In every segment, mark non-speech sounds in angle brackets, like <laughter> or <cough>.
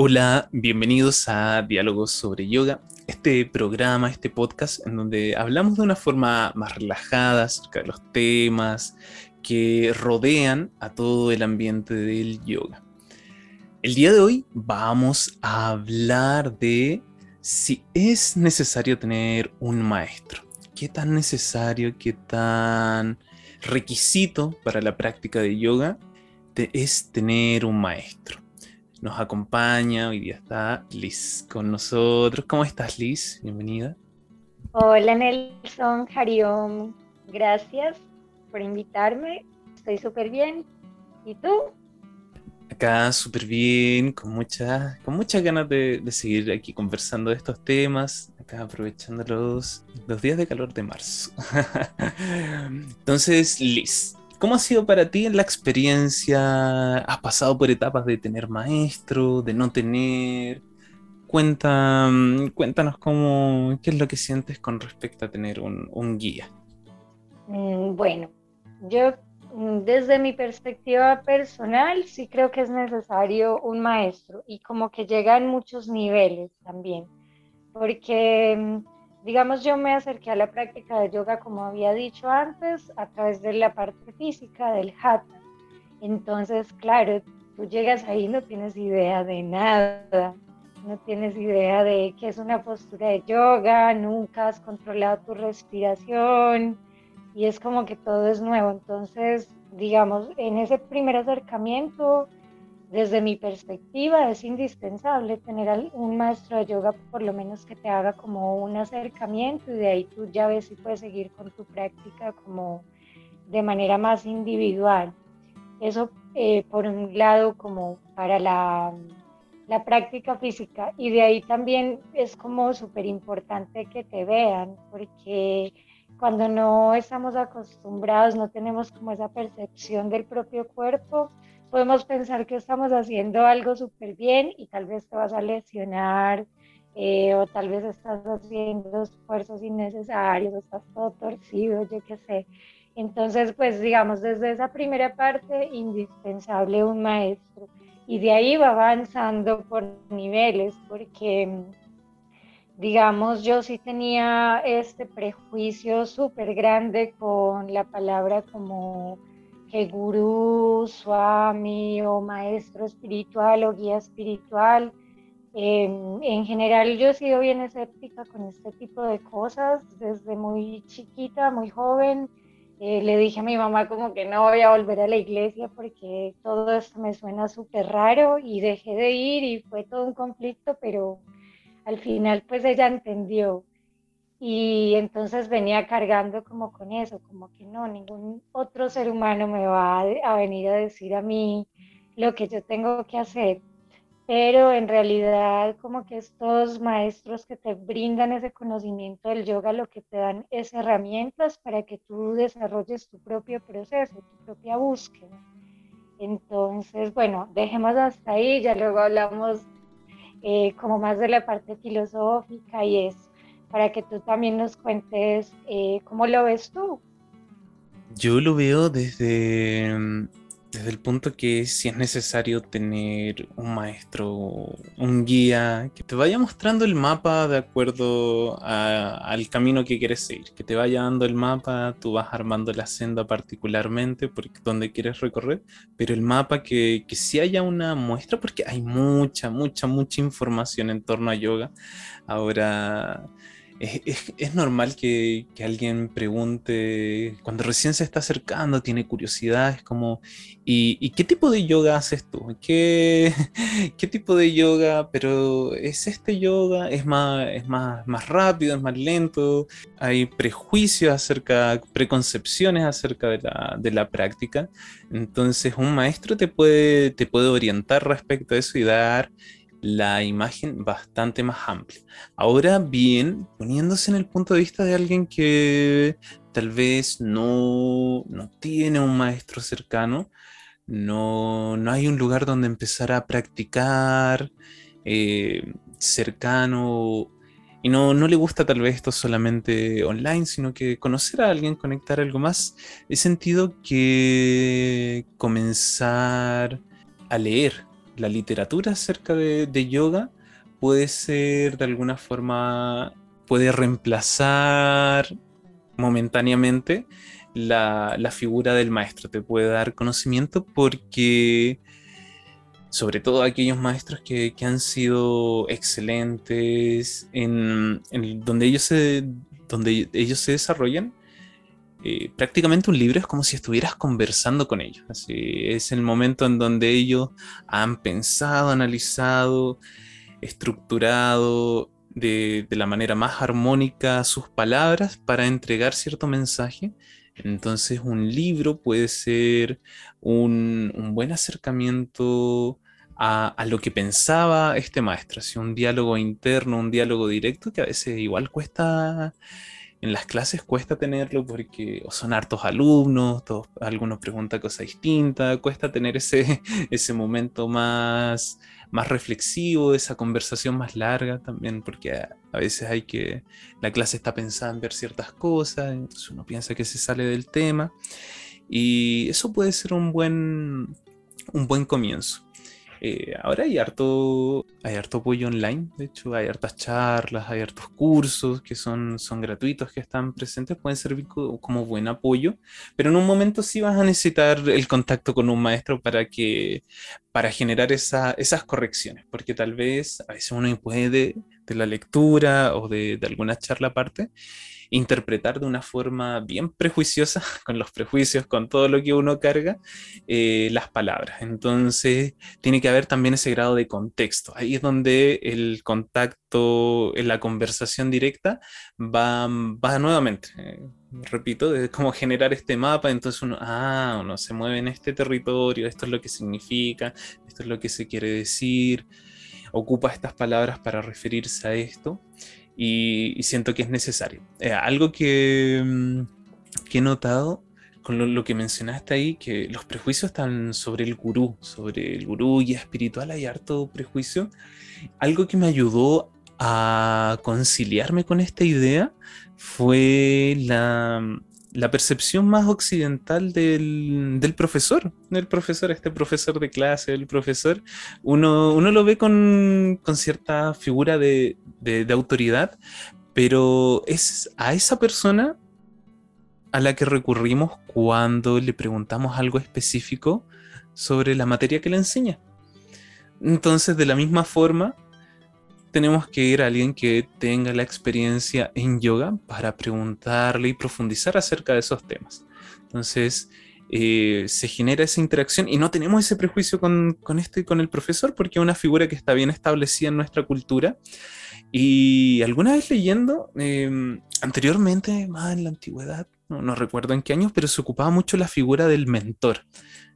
Hola, bienvenidos a Diálogos sobre Yoga, este programa, este podcast en donde hablamos de una forma más relajada acerca de los temas que rodean a todo el ambiente del yoga. El día de hoy vamos a hablar de si es necesario tener un maestro. ¿Qué tan necesario, qué tan requisito para la práctica de yoga es tener un maestro? Nos acompaña, hoy día está Liz con nosotros. ¿Cómo estás, Liz? Bienvenida. Hola, Nelson, Hariom. Gracias por invitarme. Estoy súper bien. ¿Y tú? Acá súper bien, con, muchas con muchas ganas de, seguir aquí conversando de estos temas, acá aprovechando los, los días de calor de marzo. <laughs> Entonces, Liz, ¿cómo ha sido para ti la experiencia? ¿Has pasado por etapas de tener maestro, de no tener? Cuenta, cuéntanos cómo, qué es lo que sientes con respecto a tener un, un guía. Mm, bueno, yo Mm, desde mi perspectiva personal, sí creo que es necesario un maestro y como que llega en muchos niveles también, porque mm, digamos yo me acerqué a la práctica de yoga como había dicho antes a través de la parte física del hatha. Entonces, claro, tú llegas ahí no tienes idea de nada, no tienes idea de qué es una postura de yoga, nunca has controlado tu respiración, y es como que todo es nuevo. Entonces, digamos, en ese primer acercamiento, desde mi perspectiva, es indispensable tener un maestro de yoga, por lo menos que te haga como un acercamiento y de ahí tú ya ves si puedes seguir con tu práctica como de manera más individual. Eso eh, por un lado como para la, la práctica física y de ahí también es como súper importante que te vean porque cuando no estamos acostumbrados, no tenemos como esa percepción del propio cuerpo, podemos pensar que estamos haciendo algo súper bien y tal vez te vas a lesionar eh, o tal vez estás haciendo esfuerzos innecesarios, estás todo torcido, yo qué sé. Entonces, pues digamos, desde esa primera parte, indispensable un maestro. Y de ahí va avanzando por niveles, porque digamos, yo sí tenía este prejuicio súper grande con la palabra como que gurú, swami o maestro espiritual o guía espiritual. Em, en general yo he sido bien escéptica con este tipo de cosas desde muy chiquita, muy joven. Eh, le dije a mi mamá como que no voy a volver a la iglesia porque todo esto me suena súper raro y dejé de ir y fue todo un conflicto, pero al final pues ella entendió y entonces venía cargando como con eso, como que no, ningún otro ser humano me va a, venir a decir a mí lo que yo tengo que hacer, pero en realidad como que estos maestros que te brindan ese conocimiento del yoga lo que te dan es herramientas para que tú desarrolles tu propio proceso, tu propia búsqueda. Entonces, bueno, dejemos hasta ahí, ya luego hablamos eh, como más de la parte filosófica y es para que tú también nos cuentes eh, cómo lo ves tú. Yo lo veo desde desde el punto que si es necesario tener un maestro, un guía, que te vaya mostrando el mapa de acuerdo al camino que quieres seguir, que te vaya dando el mapa, tú vas armando la senda particularmente porque donde quieres recorrer, pero el mapa que, que sí haya una muestra, porque hay mucha, mucha, mucha información en torno a yoga. Ahora es, normal que, alguien pregunte, cuando recién se está acercando, tiene curiosidad, es como, ¿y, qué tipo de yoga haces tú? ¿Qué, <laughs> ¿Qué, tipo de yoga? Pero ¿es este yoga? ¿Es, más, es más, más rápido? ¿Es más lento? ¿Hay prejuicios acerca, preconcepciones acerca de la, práctica? Entonces un maestro te puede, te puede orientar respecto a eso y dar la imagen bastante más amplia. Ahora bien, poniéndose en el punto de vista de alguien que tal vez no, no tiene un maestro cercano, no, no, hay un lugar donde empezar a practicar eh, cercano y no, no le gusta tal vez esto solamente online, sino que conocer a alguien, conectar algo más, he sentido que comenzar a leer la literatura acerca de, yoga puede ser de alguna forma, puede reemplazar momentáneamente la, figura del maestro, te puede dar conocimiento porque sobre todo aquellos maestros que, han sido excelentes en, donde ellos se donde ellos se desarrollan eh, prácticamente un libro es como si estuvieras conversando con ellos. Así, es el momento en donde ellos han pensado, analizado, estructurado de, la manera más armónica sus palabras para entregar cierto mensaje. Entonces un libro puede ser un, buen acercamiento a, a, lo que pensaba este maestro, así un diálogo interno, un diálogo directo que a veces igual cuesta en las clases cuesta tenerlo porque son hartos alumnos, todos, algunos preguntan cosas distintas, cuesta tener ese, <laughs> ese momento más, más reflexivo, esa conversación más larga también, porque a, veces hay que, la clase está pensando en ver ciertas cosas, entonces uno piensa que se sale del tema, y eso puede ser un buen, un buen comienzo. Eh, ahora hay harto, hay harto apoyo online, de hecho hay hartas charlas, hay hartos cursos que son, son gratuitos que están presentes, pueden servir como buen apoyo, pero en un momento sí vas a necesitar el contacto con un maestro para que para generar esa, esas correcciones, porque tal vez a veces uno puede de, la lectura o de, de alguna charla aparte interpretar de una forma bien prejuiciosa, <laughs> con los prejuicios, con todo lo que uno carga, eh, las palabras. Entonces, tiene que haber también ese grado de contexto. Ahí es donde el contacto en la conversación directa va, va nuevamente. Eh, repito, de cómo generar este mapa, entonces uno, ah, uno se mueve en este territorio, esto es lo que significa, esto es lo que se quiere decir, ocupa estas palabras para referirse a esto y, siento que es necesario. Eh, algo que, mm, que, he notado con lo, que mencionaste ahí, que los prejuicios están sobre el gurú, sobre el gurú y espiritual, hay harto prejuicio. Algo que me ayudó a conciliarme con esta idea fue la, la percepción más occidental del, profesor, del profesor, este profesor de clase, el profesor, uno, uno lo ve con, cierta figura de, autoridad, pero es a esa persona a la que recurrimos cuando le preguntamos algo específico sobre la materia que le enseña. Entonces, de la misma forma, tenemos que ir a alguien que tenga la experiencia en yoga para preguntarle y profundizar acerca de esos temas. Entonces, eh, se genera esa interacción y no tenemos ese prejuicio con, con, este, con el profesor porque es una figura que está bien establecida en nuestra cultura. Y alguna vez leyendo, em, anteriormente, más en la antigüedad, no, no recuerdo en qué años, pero se ocupaba mucho la figura del mentor,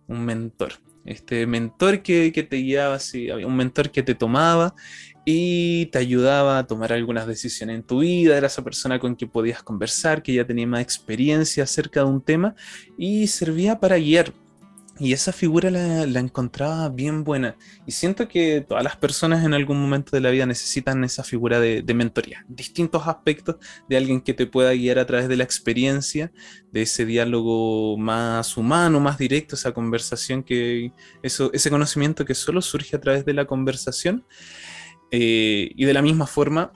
un mentor este mentor que, que, te guiaba, sí, había un mentor que te tomaba y te ayudaba a tomar algunas decisiones en tu vida, era esa persona con quien podías conversar, que ya tenía más experiencia acerca de un tema y servía para guiar. Y esa figura la, encontraba bien buena. Y siento que todas las personas en algún momento de la vida necesitan esa figura de, de, mentoría. Distintos aspectos de alguien que te pueda guiar a través de la experiencia, de ese diálogo más humano, más directo, esa conversación que, eso, ese conocimiento que solo surge a través de la conversación. Eh, y de la misma forma,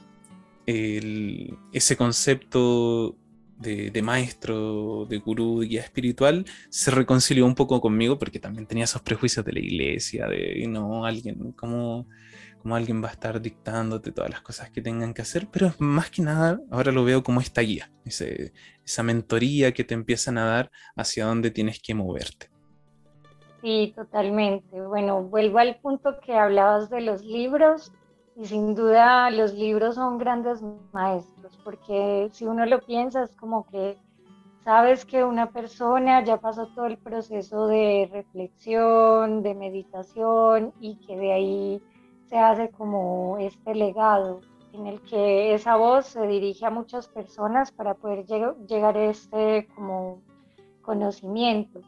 ese concepto de, maestro, de gurú, de guía espiritual, se reconcilió un poco conmigo porque también tenía esos prejuicios de la iglesia, de no, alguien, ¿cómo, alguien va a estar dictándote todas las cosas que tengan que hacer? Pero más que nada, ahora lo veo como esta guía, esa mentoría que te empiezan a dar hacia dónde tienes que moverte. Sí, totalmente. Bueno, vuelvo al punto que hablabas de los libros y sin duda los libros son grandes maestros, porque si uno lo piensa es como que sabes que una persona ya pasó todo el proceso de reflexión, de meditación y que de ahí se hace como este legado en el que esa voz se dirige a muchas personas para poder llegar a este como conocimiento.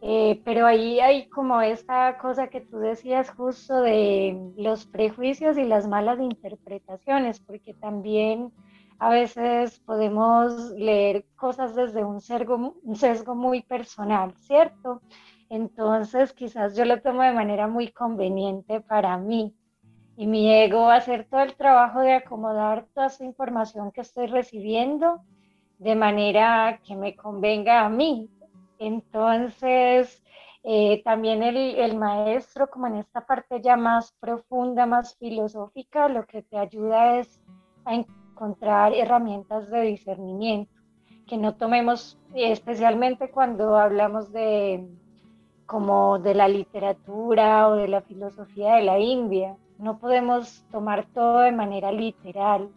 Eh, pero ahí hay como esta cosa que tú decías justo de los prejuicios y las malas interpretaciones, porque también a veces podemos leer cosas desde un sesgo, un sesgo muy personal, ¿cierto? Entonces quizás yo lo tomo de manera muy conveniente para mí y mi ego va a hacer todo el trabajo de acomodar toda esa información que estoy recibiendo de manera que me convenga a mí. Entonces, eh, también el, el, maestro, como en esta parte ya más profunda, más filosófica, lo que te ayuda es a encontrar herramientas de discernimiento, que no tomemos, especialmente cuando hablamos de como de la literatura o de la filosofía de la India, no podemos tomar todo de manera literal,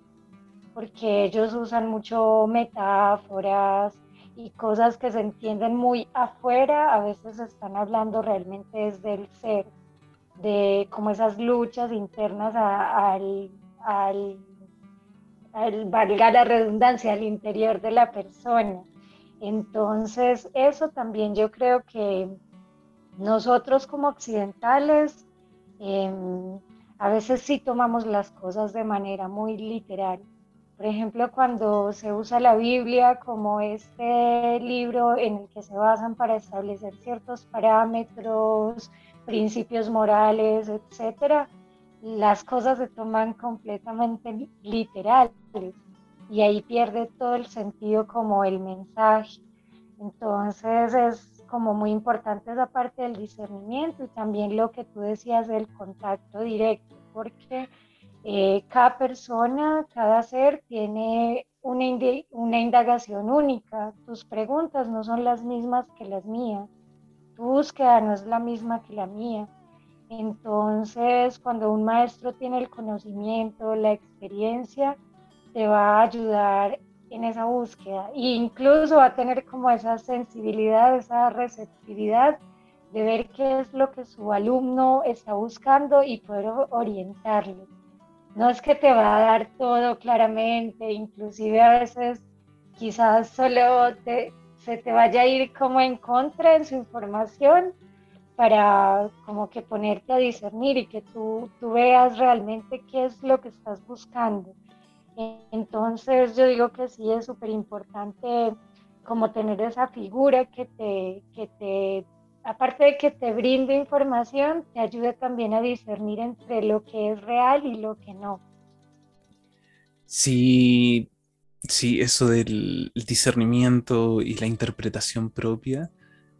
porque ellos usan mucho metáforas y cosas que se entienden muy afuera, a veces están hablando realmente desde el ser, de como esas luchas internas al, al, al, valga la redundancia, al interior de la persona. Entonces, eso también yo creo que nosotros como occidentales, em, a veces sí tomamos las cosas de manera muy literal. Por ejemplo, cuando se usa la Biblia como este libro en el que se basan para establecer ciertos parámetros, principios morales, etcétera, las cosas se toman completamente literales y ahí pierde todo el sentido como el mensaje. Entonces es como muy importante esa parte del discernimiento y también lo que tú decías del contacto directo, porque eh, cada persona, cada ser tiene una, indagación única. Tus preguntas no son las mismas que las mías. Tu búsqueda no es la misma que la mía. Entonces, cuando un maestro tiene el conocimiento, la experiencia, te va a ayudar en esa búsqueda e incluso va a tener como esa sensibilidad, esa receptividad de ver qué es lo que su alumno está buscando y poder orientarlo. No es que te va a dar todo claramente, inclusive a veces quizás solo se te vaya a ir como en contra en su información para como que ponerte a discernir y que tú, tú veas realmente qué es lo que estás buscando. Entonces yo digo que sí es súper importante como tener esa figura que te, que te, aparte de que te brinde información, te ayude también a discernir entre lo que es real y lo que no. Sí, sí, eso del discernimiento y la interpretación propia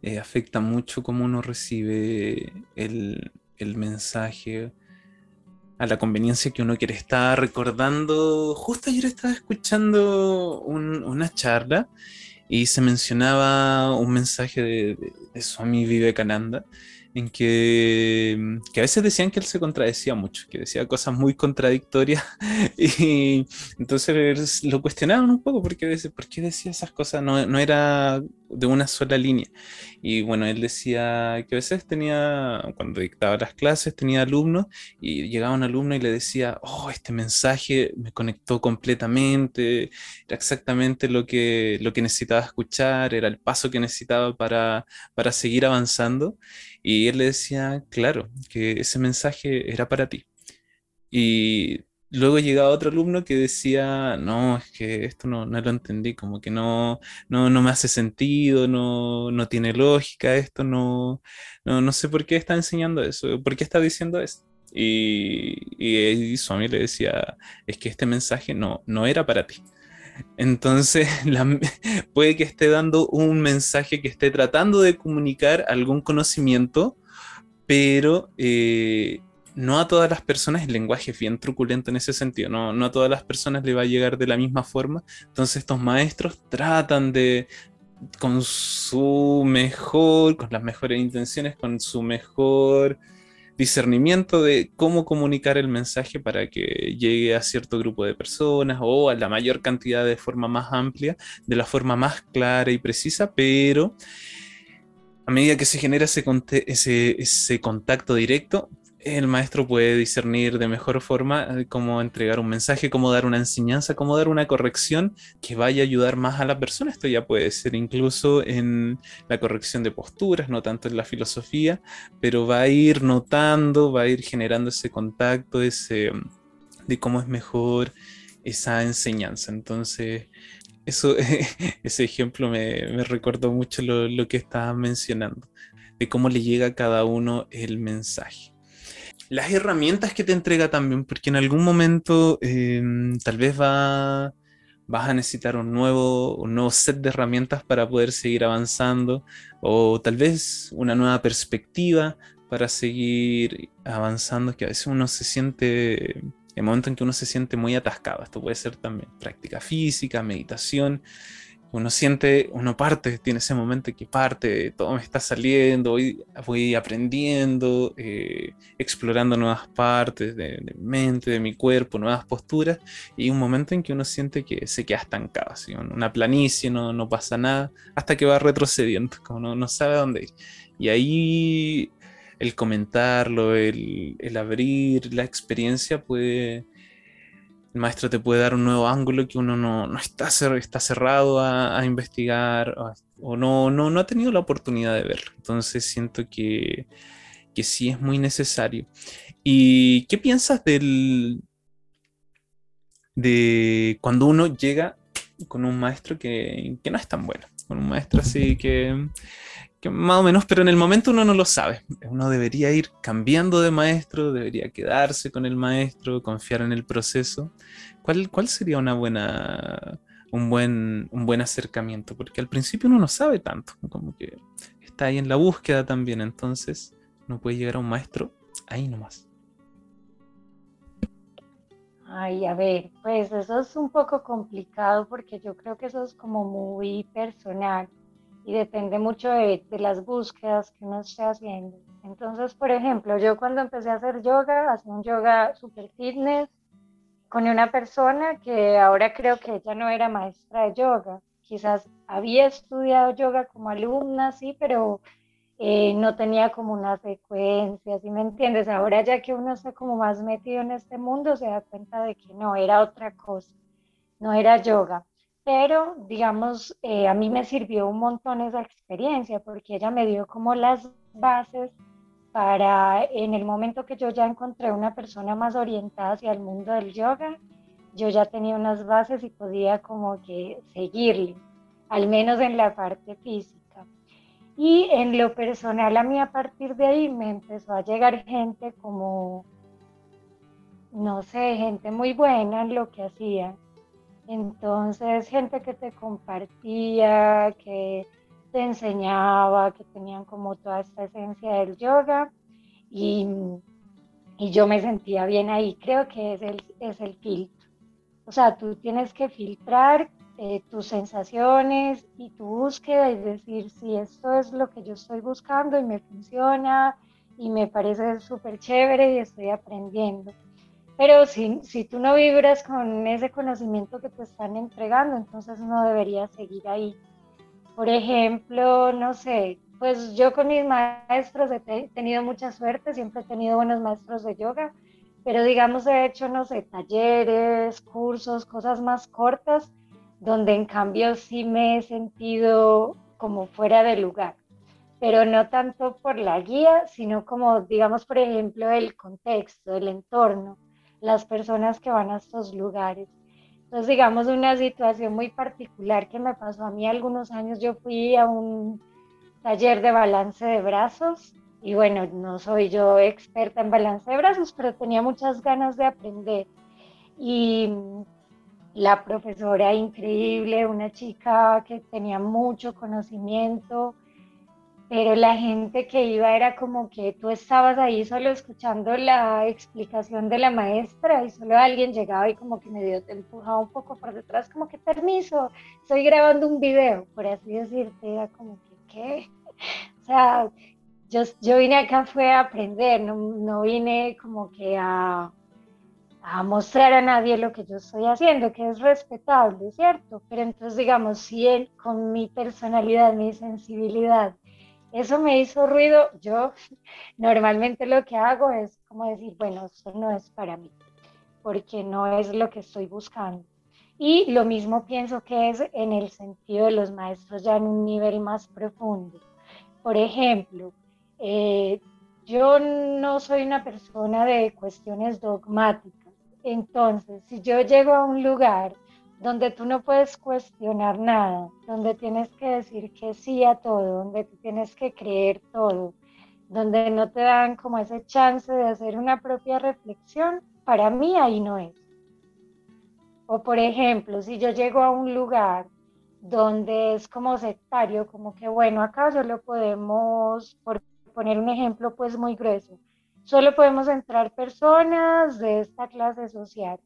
eh, afecta mucho cómo uno recibe el, el mensaje a la conveniencia que uno quiere estar recordando. Justo ayer estaba escuchando una charla y se mencionaba un mensaje de, de, de Swami Vivekananda en que, que, a veces decían que él se contradecía mucho, que decía cosas muy contradictorias <laughs> y entonces lo cuestionaban un poco porque ¿por qué decía esas cosas? No, no, era de una sola línea. Y bueno, él decía que a veces tenía, cuando dictaba las clases, tenía alumnos y llegaba un alumno y le decía, oh, este mensaje me conectó completamente, era exactamente lo que, lo que necesitaba escuchar, era el paso que necesitaba para, para seguir avanzando. Y él le decía, claro, que ese mensaje era para ti. Y luego llegaba otro alumno que decía, no, es que esto no, no lo entendí, como que no, no, no me hace sentido, no, no tiene lógica, esto no, no, no sé por qué está enseñando eso, por qué está diciendo eso. Y, y, y le decía, es que este mensaje no, no era para ti. Entonces, <laughs> puede que esté dando un mensaje que esté tratando de comunicar algún conocimiento, pero eh, no a todas las personas el lenguaje es bien truculento en ese sentido, no, no a todas las personas le va a llegar de la misma forma. Entonces, estos maestros tratan de, con su mejor, con las mejores intenciones, con su mejor discernimiento de cómo comunicar el mensaje para que llegue a cierto grupo de personas o a la mayor cantidad de forma más amplia, de la forma más clara y precisa, pero a medida que se genera ese, ese, ese contacto directo, el maestro puede discernir de mejor forma eh, cómo entregar un mensaje, cómo dar una enseñanza, cómo dar una corrección que vaya a ayudar más a la persona. Esto ya puede ser incluso en la corrección de posturas, no tanto en la filosofía, pero va a ir notando, va a ir generando ese contacto, ese de cómo es mejor esa enseñanza. Entonces, eso, <laughs> ese ejemplo me, me recordó mucho lo, lo que estaba mencionando de cómo le llega a cada uno el mensaje. Las herramientas que te entrega también, porque en algún momento em, tal vez va, vas a necesitar un nuevo, un nuevo set de herramientas para poder seguir avanzando, o tal vez una nueva perspectiva para seguir avanzando, que a veces uno se siente, el momento en que uno se siente muy atascado, esto puede ser también práctica física, meditación, uno siente, uno parte, tiene ese momento que parte, todo me está saliendo, voy, voy aprendiendo, eh, explorando nuevas partes de, mi mente, de mi cuerpo, nuevas posturas, y un momento en que uno siente que se queda estancado, así, una planicie, no, no pasa nada, hasta que va retrocediendo, como no, no sabe a dónde ir. Y ahí el comentarlo, el, el abrir la experiencia puede el maestro te puede dar un nuevo ángulo que uno no, está, está cerrado a, investigar o, no, no, no, ha tenido la oportunidad de verlo. Entonces siento que, que sí es muy necesario. ¿Y qué piensas del, de cuando uno llega con un maestro que, que no es tan bueno? Con un maestro así que más o menos, pero en el momento uno no lo sabe. Uno debería ir cambiando de maestro, debería quedarse con el maestro, confiar en el proceso. ¿Cuál, cuál sería una buena, un, buen, un buen acercamiento? Porque al principio uno no sabe tanto, como que está ahí en la búsqueda también, entonces no puede llegar a un maestro ahí nomás. Ay, a ver, pues eso es un poco complicado porque yo creo que eso es como muy personal y depende mucho de, las búsquedas que uno esté haciendo. Entonces, por ejemplo, yo cuando empecé a hacer yoga, hacía un yoga super fitness con una persona que ahora creo que ella no era maestra de yoga. Quizás había estudiado yoga como alumna, sí, pero eh, no tenía como una secuencia, ¿sí me entiendes? Ahora ya que uno está como más metido en este mundo, se da cuenta de que no, era otra cosa, no era yoga pero digamos, eh, a mí me sirvió un montón esa experiencia porque ella me dio como las bases para en el momento que yo ya encontré una persona más orientada hacia el mundo del yoga, yo ya tenía unas bases y podía como que seguirle, al menos en la parte física. Y en lo personal a mí a partir de ahí me empezó a llegar gente como, no sé, gente muy buena en lo que hacía entonces, gente que te compartía, que te enseñaba, que tenían como toda esta esencia del yoga y, yo me sentía bien ahí. Creo que es el, es el filtro. O sea, tú tienes que filtrar eh, tus sensaciones y tu búsqueda y decir si esto es lo que yo estoy buscando y me funciona y me parece súper chévere y estoy aprendiendo. Pero si, si tú no vibras con ese conocimiento que te están entregando, entonces no deberías seguir ahí. Por ejemplo, no sé, pues yo con mis maestros he tenido mucha suerte, siempre he tenido buenos maestros de yoga, pero digamos he hecho, no sé, talleres, cursos, cosas más cortas, donde en cambio sí me he sentido como fuera de lugar, pero no tanto por la guía, sino como, digamos, por ejemplo, el contexto, el entorno las personas que van a estos lugares. Entonces, digamos, una situación muy particular que me pasó a mí algunos años, yo fui a un taller de balance de brazos y bueno, no soy yo experta en balance de brazos, pero tenía muchas ganas de aprender. Y la profesora increíble, una chica que tenía mucho conocimiento, pero la gente que iba era como que tú estabas ahí solo escuchando la explicación de la maestra y solo alguien llegaba y como que me dio, te empujaba un poco por detrás, como que permiso, estoy grabando un video, por así decirte, era como que, ¿qué? <laughs> O sea, yo, yo vine acá fue a aprender, no, no vine como que a, a mostrar a nadie lo que yo estoy haciendo, que es respetable, ¿cierto? Pero entonces, digamos, si él, con mi personalidad, mi sensibilidad, eso me hizo ruido. Yo normalmente lo que hago es como decir, bueno, esto no es para mí, porque no es lo que estoy buscando. Y lo mismo pienso que es en el sentido de los maestros ya en un nivel más profundo. Por ejemplo, eh, yo no soy una persona de cuestiones dogmáticas. Entonces, si yo llego a un lugar donde tú no puedes cuestionar nada, donde tienes que decir que sí a todo, donde tú tienes que creer todo, donde no te dan como ese chance de hacer una propia reflexión, para mí ahí no es. O por ejemplo, si yo llego a un lugar donde es como sectario, como que bueno, acá solo podemos, por poner un ejemplo pues muy grueso, solo podemos entrar personas de esta clase social,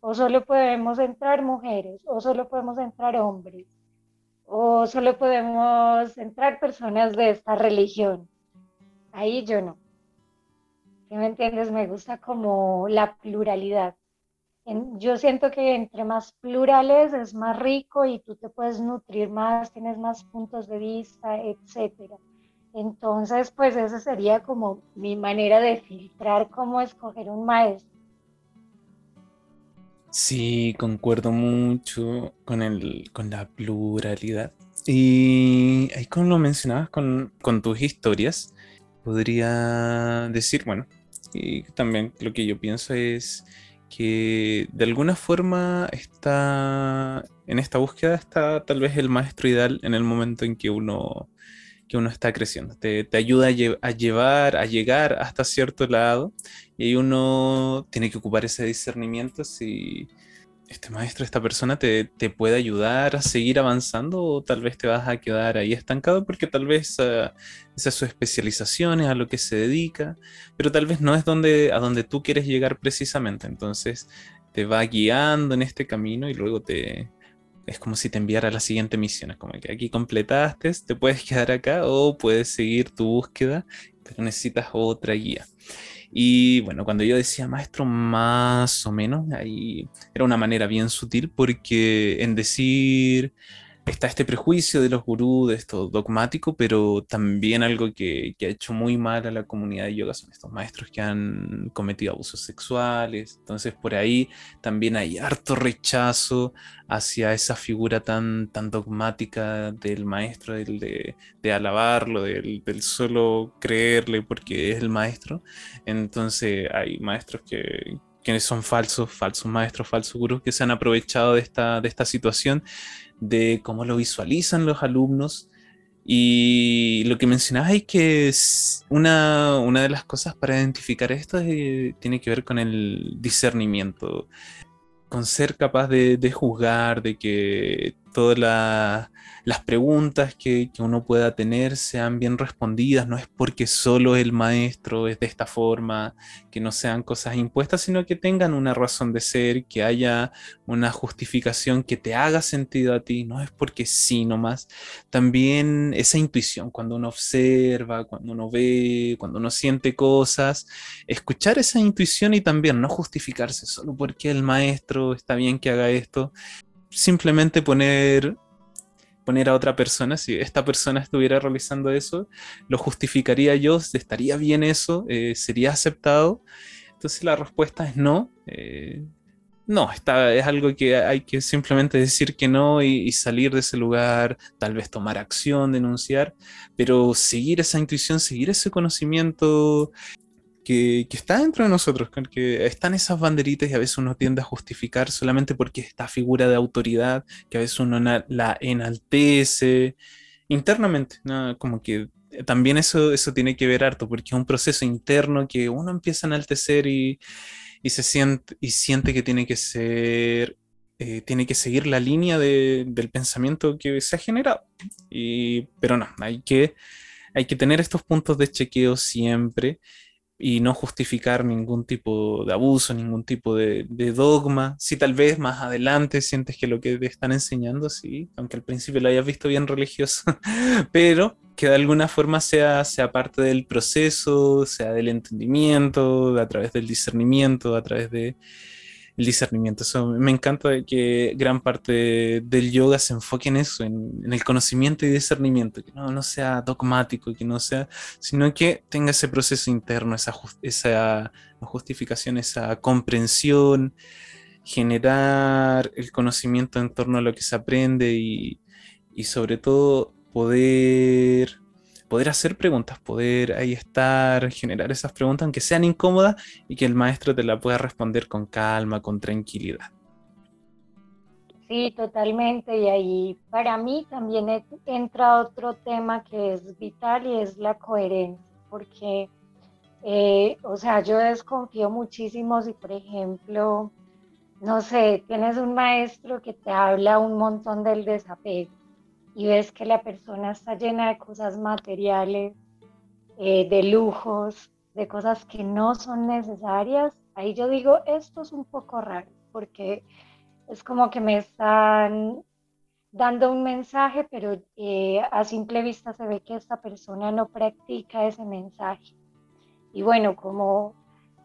o solo podemos entrar mujeres, o solo podemos entrar hombres, o solo podemos entrar personas de esta religión. Ahí yo no. ¿Sí me entiendes? Me gusta como la pluralidad. yo siento que entre más plurales es más rico y tú te puedes nutrir más, tienes más puntos de vista, etcétera. Entonces, pues esa sería como mi manera de filtrar cómo escoger un maestro. Sí, concuerdo mucho con, el, con la pluralidad. Y ahí como lo mencionabas con, con tus historias, podría decir, bueno, y también lo que yo pienso es que de alguna forma está en esta búsqueda está tal vez el maestro ideal en el momento en que uno que uno está creciendo. Te, ayuda a, llevar, a llegar hasta cierto lado y uno tiene que ocupar ese discernimiento si este maestro, esta persona te, puede ayudar a seguir avanzando o tal vez te vas a quedar ahí estancado porque tal vez uh, esa es su especialización, es a lo que se dedica, pero tal vez no es donde, a donde tú quieres llegar precisamente. Entonces te va guiando en este camino y luego te, es como si te enviara a la siguiente misión. Es como que aquí completaste, te puedes quedar acá o puedes seguir tu búsqueda, pero necesitas otra guía. Y bueno, cuando yo decía maestro, más o menos, ahí era una manera bien sutil porque en decir está este prejuicio de los gurús, de esto dogmático, pero también algo que, ha hecho muy mal a la comunidad de yoga son estos maestros que han cometido abusos sexuales. Entonces por ahí también hay harto rechazo hacia esa figura tan, tan dogmática del maestro, del, de, alabarlo, del, del, solo creerle porque es el maestro. Entonces hay maestros que, que son falsos, falsos maestros, falsos gurús que se han aprovechado de esta, de esta situación de cómo lo visualizan los alumnos. Y lo que mencionabas es que una, una de las cosas para identificar esto tiene que ver con el discernimiento, con ser capaz de, de juzgar, de que todas la, las preguntas que, uno pueda tener sean bien respondidas, no es porque solo el maestro es de esta forma, que no sean cosas impuestas, sino que tengan una razón de ser, que haya una justificación que te haga sentido a ti, no es porque sí nomás. También esa intuición, cuando uno observa, cuando uno ve, cuando uno siente cosas, escuchar esa intuición y también no justificarse solo porque el maestro está bien que haga esto, simplemente poner poner a otra persona, si esta persona estuviera realizando eso, lo justificaría yo, estaría bien eso, eh, sería aceptado. Entonces la respuesta es no. Eh, no, está, es algo que hay que simplemente decir que no y, y, salir de ese lugar, tal vez tomar acción, denunciar, pero seguir esa intuición, seguir ese conocimiento que, está dentro de nosotros, que están esas banderitas y a veces uno tiende a justificar solamente porque esta figura de autoridad, que a veces uno la enaltece internamente, como que también eso, eso tiene que ver harto, porque es un proceso interno que uno empieza a enaltecer y, se siente, y siente que tiene que ser, eh, tiene que seguir la línea del pensamiento que se ha generado. Y, pero no, hay que, hay que tener estos puntos de chequeo siempre y no justificar ningún tipo de abuso, ningún tipo de, dogma. Si tal vez más adelante sientes que lo que te están enseñando, sí, aunque al principio lo hayas visto bien religioso, <laughs> pero que de alguna forma sea, sea parte del proceso, sea del entendimiento, a través del discernimiento, a través de, el discernimiento. Eso, me encanta que gran parte del yoga se enfoque en eso, en, el conocimiento y discernimiento, que no, no, sea dogmático, que no sea, sino que tenga ese proceso interno, esa, esa justificación, esa comprensión, generar el conocimiento en torno a lo que se aprende y, y sobre todo poder poder hacer preguntas, poder ahí estar, generar esas preguntas, aunque sean incómodas, y que el maestro te la pueda responder con calma, con tranquilidad. Sí, totalmente. Y ahí para mí también entra otro tema que es vital y es la coherencia, porque, eh, o sea, yo desconfío muchísimo si, por ejemplo, no sé, tienes un maestro que te habla un montón del desapego y ves que la persona está llena de cosas materiales, eh, de lujos, de cosas que no son necesarias, ahí yo digo, esto es un poco raro, porque es como que me están dando un mensaje, pero eh, a simple vista se ve que esta persona no practica ese mensaje. Y bueno, como,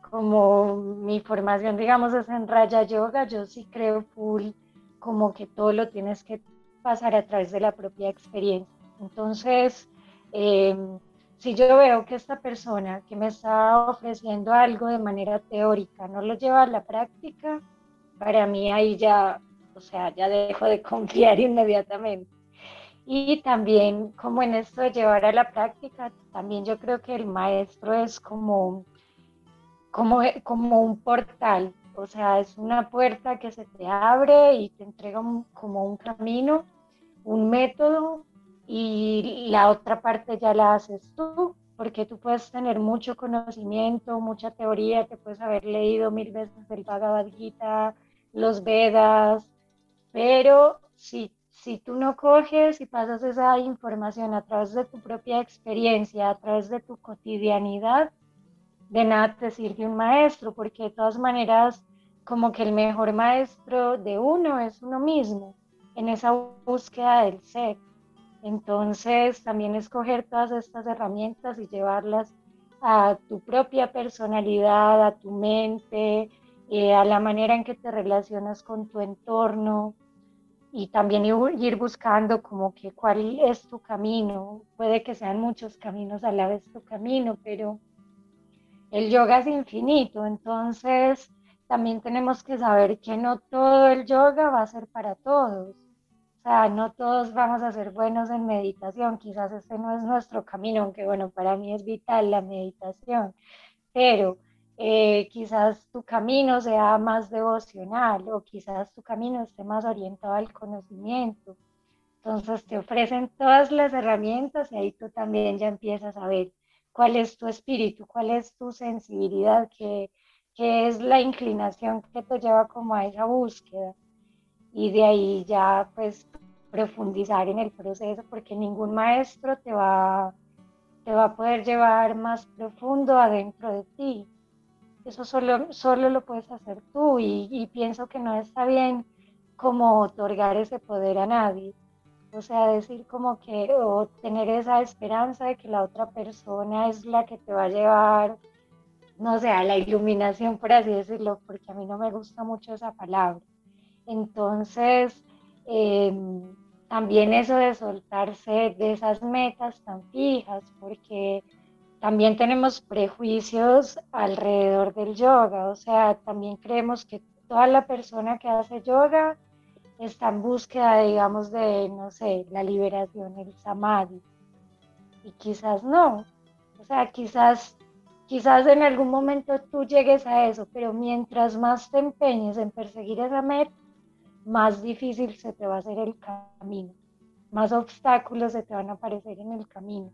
como mi formación, digamos, es en Raya Yoga, yo sí creo full como que todo lo tienes que pasar a través de la propia experiencia. Entonces, em, si yo veo que esta persona que me está ofreciendo algo de manera teórica no lo lleva a la práctica, para mí ahí ya, o sea, ya dejo de <laughs> confiar inmediatamente. Y también como en esto de llevar a la práctica, también yo creo que el maestro es como, como, como un portal, o sea, es una puerta que se te abre y te entrega como un camino, un método y la otra parte ya la haces tú, porque tú puedes tener mucho conocimiento, mucha teoría, te puedes haber leído mil veces el Bhagavad Gita, los Vedas, pero si, si tú no coges y pasas esa información a través de tu propia experiencia, a través de tu cotidianidad, de nada te sirve un maestro, porque de todas maneras, como que el mejor maestro de uno es uno mismo, en esa búsqueda del ser. Entonces, también escoger todas estas herramientas y llevarlas a tu propia personalidad, a tu mente, eh, a la manera en que te relacionas con tu entorno y también ir buscando como que cuál es tu camino. Puede que sean muchos caminos a la vez tu camino, pero el yoga es infinito, entonces también tenemos que saber que no todo el yoga va a ser para todos o sea, no todos vamos a ser buenos en meditación, quizás este no es nuestro camino, aunque bueno, para mí es vital la meditación, pero eh, quizás tu camino sea más devocional o quizás tu camino esté más orientado al conocimiento. Entonces te ofrecen todas las herramientas y ahí tú también ya empiezas a ver cuál es tu espíritu, cuál es tu sensibilidad, qué, qué es la inclinación que te lleva como a esa búsqueda y de ahí ya pues profundizar en el proceso porque ningún maestro te va, te va a poder llevar más profundo adentro de ti. Eso solo, solo lo puedes hacer tú y, y pienso que no está bien como otorgar ese poder a nadie. O sea, decir como que, o tener esa esperanza de que la otra persona es la que te va a llevar, no sé, a la iluminación, por así decirlo, porque a mí no me gusta mucho esa palabra. Entonces, em, también eso de soltarse de esas metas tan fijas, porque también tenemos prejuicios alrededor del yoga, o sea, también creemos que toda la persona que hace yoga está en búsqueda, digamos, de, no sé, la liberación, el samadhi. Y quizás no. O sea, quizás, quizás en algún momento tú llegues a eso, pero mientras más te empeñes en perseguir esa meta, más difícil se te va a hacer el camino, más obstáculos se te van a aparecer en el camino.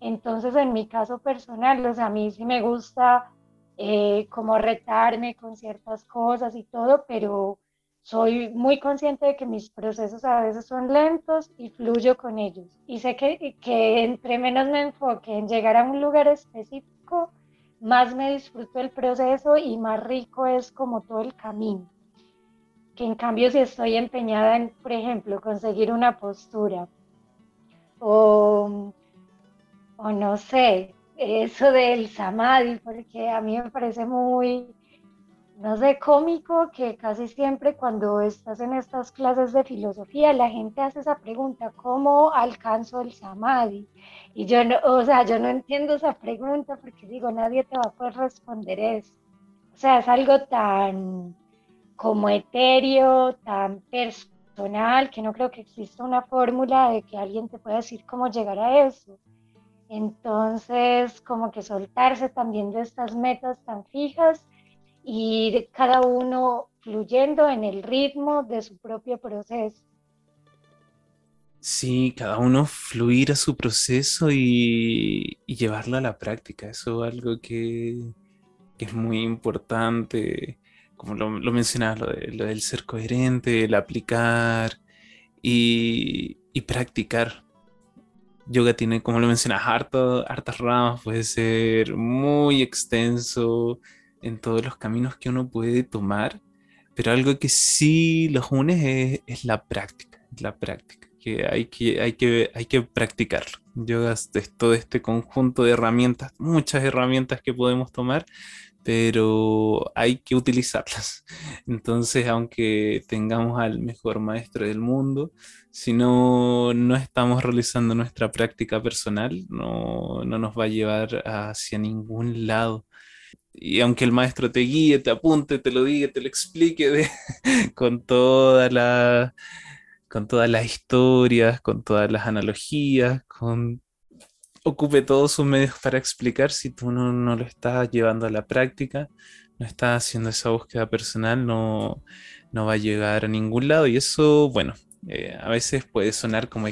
Entonces, en mi caso personal, o a mí sí me gusta eh, como retarme con ciertas cosas y todo, pero soy muy consciente de que mis procesos a veces son lentos y fluyo con ellos. Y sé que, que entre menos me enfoque en llegar a un lugar específico, más me disfruto el proceso y más rico es como todo el camino que en cambio si estoy empeñada en, por ejemplo, conseguir una postura o, o no sé, eso del samadhi, porque a mí me parece muy, no sé, cómico que casi siempre cuando estás en estas clases de filosofía la gente hace esa pregunta, ¿cómo alcanzo el samadhi? Y yo no, o sea, yo no entiendo esa pregunta porque digo, nadie te va a poder responder eso. O sea, es algo tan como etéreo, tan personal, que no creo que exista una fórmula de que alguien te pueda decir cómo llegar a eso. Entonces, como que soltarse también de estas metas tan fijas y cada uno fluyendo en el ritmo de su propio proceso. Sí, cada uno fluir a su proceso y, llevarlo a la práctica. Eso es algo que, es muy importante. Como lo, lo mencionabas, lo, del ser coherente, el aplicar y, y practicar. Yoga tiene, como lo mencionas, hartas ramas, puede ser muy extenso en todos los caminos que uno puede tomar, pero algo que sí los une es, la práctica, la práctica, que hay que, hay que, hay que practicarlo. Yoga es todo este conjunto de herramientas, muchas herramientas que podemos tomar, pero hay que utilizarlas. <laughs> Entonces, aunque tengamos al mejor maestro del mundo, si no, no estamos realizando nuestra práctica personal, no, no nos va a llevar hacia ningún lado. Y aunque el maestro te guíe, te apunte, te lo diga, te lo explique <laughs> con toda la con todas las historias, con todas las analogías, con ocupe todos sus medios para explicar si tú no, no, lo estás llevando a la práctica, no estás haciendo esa búsqueda personal, no, no va a llegar a ningún lado. Y eso, bueno, eh, a veces puede sonar como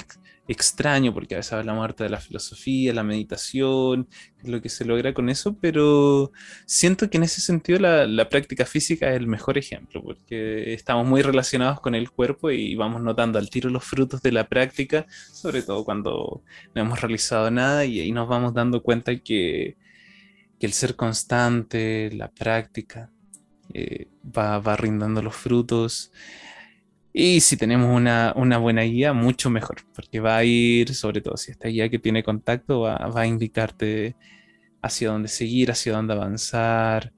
extraño, porque a veces hablamos harto de la filosofía, la meditación, lo que se logra con eso, pero siento que en ese sentido la, práctica física es el mejor ejemplo, porque estamos muy relacionados con el cuerpo y vamos notando al tiro los frutos de la práctica, sobre todo cuando no hemos realizado nada y ahí nos vamos dando cuenta que, el ser constante, la práctica, eh, va, va rindando los frutos. Y si tenemos una, buena guía, mucho mejor, porque va a ir, sobre todo si esta guía que tiene contacto, va, a indicarte hacia dónde seguir, hacia dónde avanzar,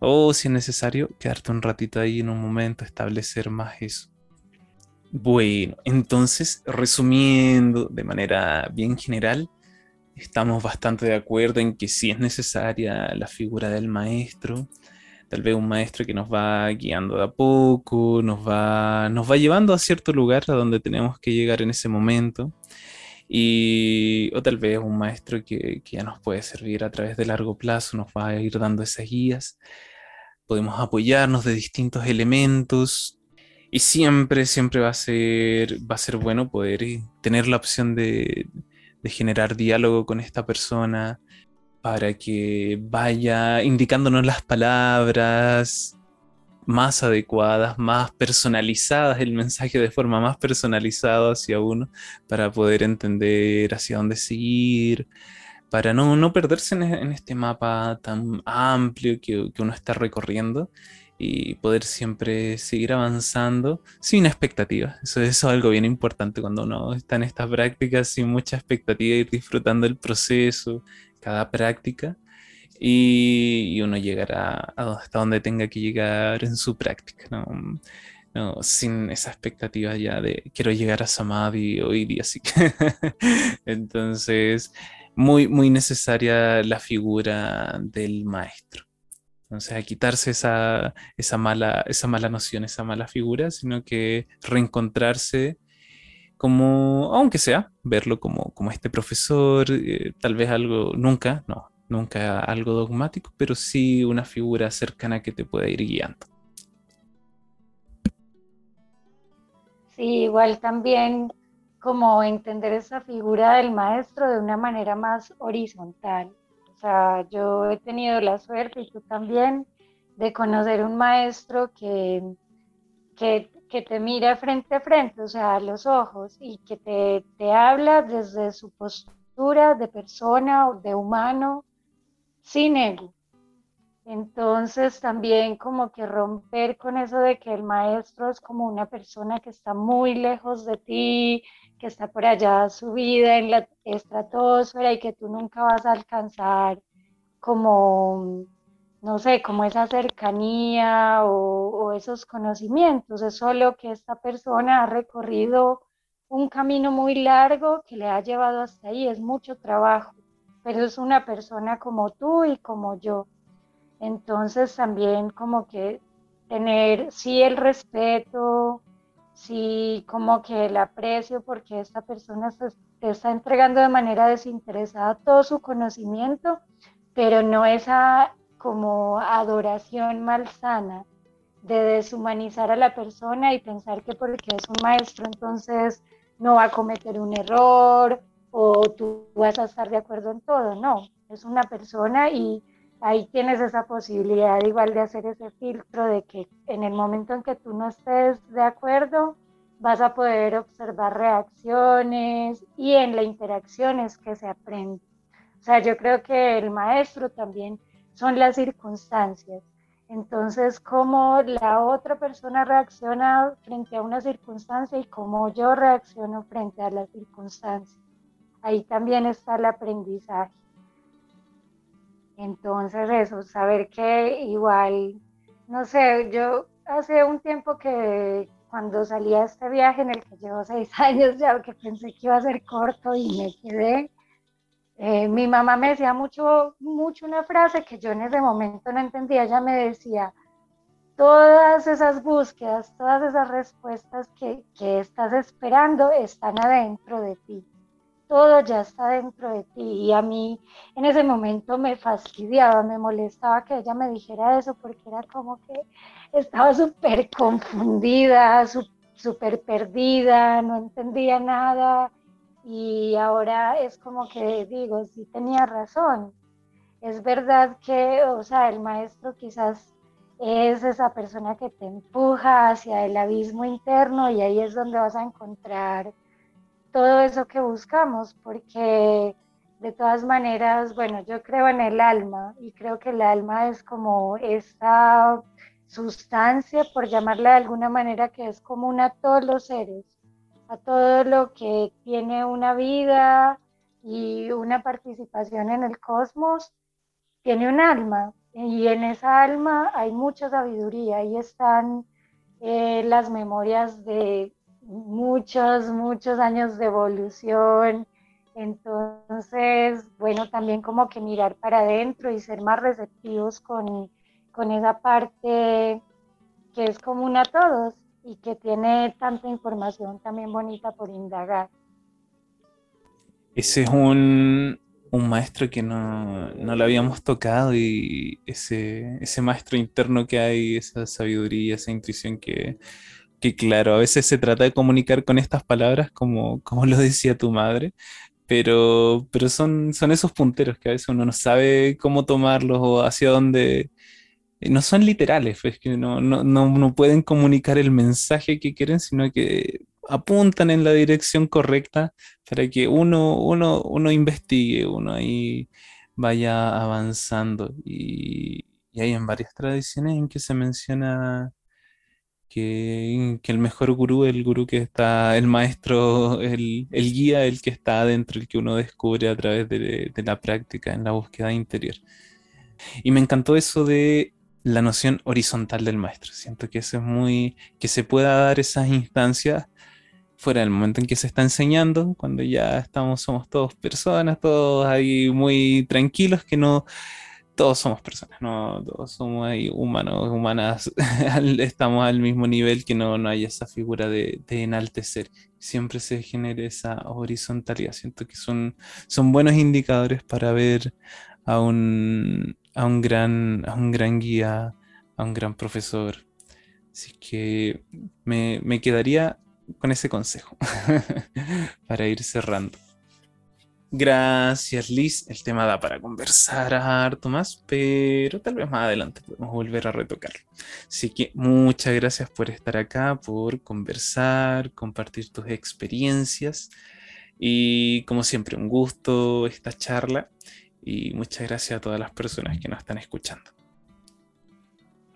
o si es necesario, quedarte un ratito ahí en un momento, establecer más eso. Bueno, entonces, resumiendo de manera bien general, estamos bastante de acuerdo en que sí es necesaria la figura del maestro, tal vez un maestro que nos va guiando de a poco, nos va, nos va llevando a cierto lugar a donde tenemos que llegar en ese momento. Y, o tal vez un maestro que, que, ya nos puede servir a través de largo plazo, nos va a ir dando esas guías. Podemos apoyarnos de distintos elementos y siempre, siempre va a ser, va a ser bueno poder tener la opción de, de generar diálogo con esta persona, para que vaya indicándonos las palabras más adecuadas, más personalizadas, el mensaje de forma más personalizada hacia uno, para poder entender hacia dónde seguir, para no, no perderse en, este mapa tan amplio que, que uno está recorriendo y poder siempre seguir avanzando sin expectativas. Eso, eso, es algo bien importante cuando uno está en estas prácticas sin mucha expectativa, ir disfrutando el proceso, cada práctica y, uno llegará hasta donde tenga que llegar en su práctica, ¿no? sin esa expectativa ya de quiero llegar a Samadhi hoy día, así <laughs> entonces muy, muy necesaria la figura del maestro. Entonces, a quitarse esa, esa, mala, esa mala noción, esa mala figura, sino que reencontrarse como, aunque sea, verlo como, como este profesor, eh, tal vez algo, nunca, no, nunca algo dogmático, pero sí una figura cercana que te pueda ir guiando. Sí, igual también como entender esa figura del maestro de una manera más horizontal. O sea, yo he tenido la suerte, y tú también, de conocer un maestro que, que que te mira frente a frente, o sea, los ojos, y que te, te habla desde su postura de persona o de humano, sin ego. Entonces también como que romper con eso de que el maestro es como una persona que está muy lejos de ti, que está por allá subida en la estratosfera y que tú nunca vas a alcanzar como no sé, como esa cercanía o, esos conocimientos, es solo que esta persona ha recorrido un camino muy largo que le ha llevado hasta ahí, es mucho trabajo, pero es una persona como tú y como yo. Entonces también como que tener, sí, el respeto, sí, como que el aprecio, porque esta persona te está entregando de manera desinteresada todo su conocimiento, pero no esa como adoración malsana de deshumanizar a la persona y pensar que porque es un maestro entonces no va a cometer un error o tú vas a estar de acuerdo en todo. No, es una persona y ahí tienes esa posibilidad igual de hacer ese filtro de que en el momento en que tú no estés de acuerdo, vas a poder observar reacciones y en la interacción es que se aprende. O sea, yo creo que el maestro también son las circunstancias. Entonces, cómo la otra persona reacciona frente a una circunstancia y cómo yo reacciono frente a la circunstancia. Ahí también está el aprendizaje. Entonces, eso, saber que igual, no sé, yo hace un tiempo que cuando salí a este viaje en el que llevo seis <laughs> años, ya que pensé que iba a ser corto y me quedé, eh, mi mamá me decía mucho, mucho una frase que yo en ese momento no entendía. Ella me decía, todas esas búsquedas, todas esas respuestas que, que estás esperando están adentro de ti. Todo ya está dentro de ti. Y a mí en ese momento me fastidiaba, me molestaba que ella me dijera eso porque era como que estaba súper confundida, súper perdida, no entendía nada y ahora es como que digo, sí tenía razón. Es verdad que, o sea, el maestro quizás es esa persona que te empuja hacia el abismo interno y ahí es donde vas a encontrar todo eso que buscamos, porque de todas maneras, bueno, yo creo en el alma y creo que el alma es como esta sustancia, por llamarla de alguna manera, que es común a todos los seres a todo lo que tiene una vida y una participación en el cosmos, tiene un alma. Y en esa alma hay mucha sabiduría, ahí están eh, las memorias de muchos, muchos años de evolución. Entonces, bueno, también como que mirar para adentro y ser más receptivos con, con esa parte que es común a todos y que tiene tanta información también bonita por indagar. Ese es un, un maestro que no, no, lo habíamos tocado y ese, ese maestro interno que hay, esa sabiduría, esa intuición que, que, claro, a veces se trata de comunicar con estas palabras como, como lo decía tu madre, pero, pero son, son esos punteros que a veces uno no sabe cómo tomarlos o hacia dónde, no son literales, pues que no, no, pueden comunicar el mensaje que quieren, sino que apuntan en la dirección correcta para que uno, uno, uno investigue, uno ahí vaya avanzando. Y, hay en varias tradiciones en que se menciona que, el mejor gurú, el gurú que está, el maestro, el, guía, el que está adentro, el que uno descubre a través de la práctica, en la búsqueda interior. Y me encantó eso de la noción horizontal del maestro. Siento que eso es muy, que se pueda dar esas instancias fuera del momento en que se está enseñando, cuando ya estamos, somos todos personas, todos ahí muy tranquilos, que no, todos somos personas, no, todos somos ahí humanos, humanas, <laughs> estamos al mismo nivel, que no, no hay esa figura de, enaltecer, siempre se genera esa horizontalidad, siento que son, son buenos indicadores para ver a un, a un gran, a un gran guía, a un gran profesor. Así que me, quedaría con ese consejo <laughs> para ir cerrando. Gracias, Liz. El tema da para conversar harto más, pero tal vez más adelante podemos volver a retocarlo. Así que muchas gracias por estar acá, por conversar, compartir tus experiencias. Y como siempre, un gusto esta charla y muchas gracias a todas las personas que nos están escuchando.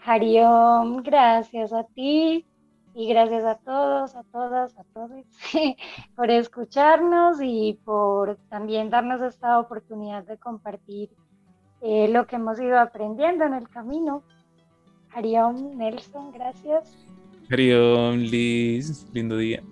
Hariom, gracias a ti y gracias a todos, a todas, a todos <laughs> por escucharnos y por también darnos esta oportunidad de compartir eh, lo que hemos ido aprendiendo en el camino. Hariom, Nelson, gracias. Hariom, Liz, lindo día.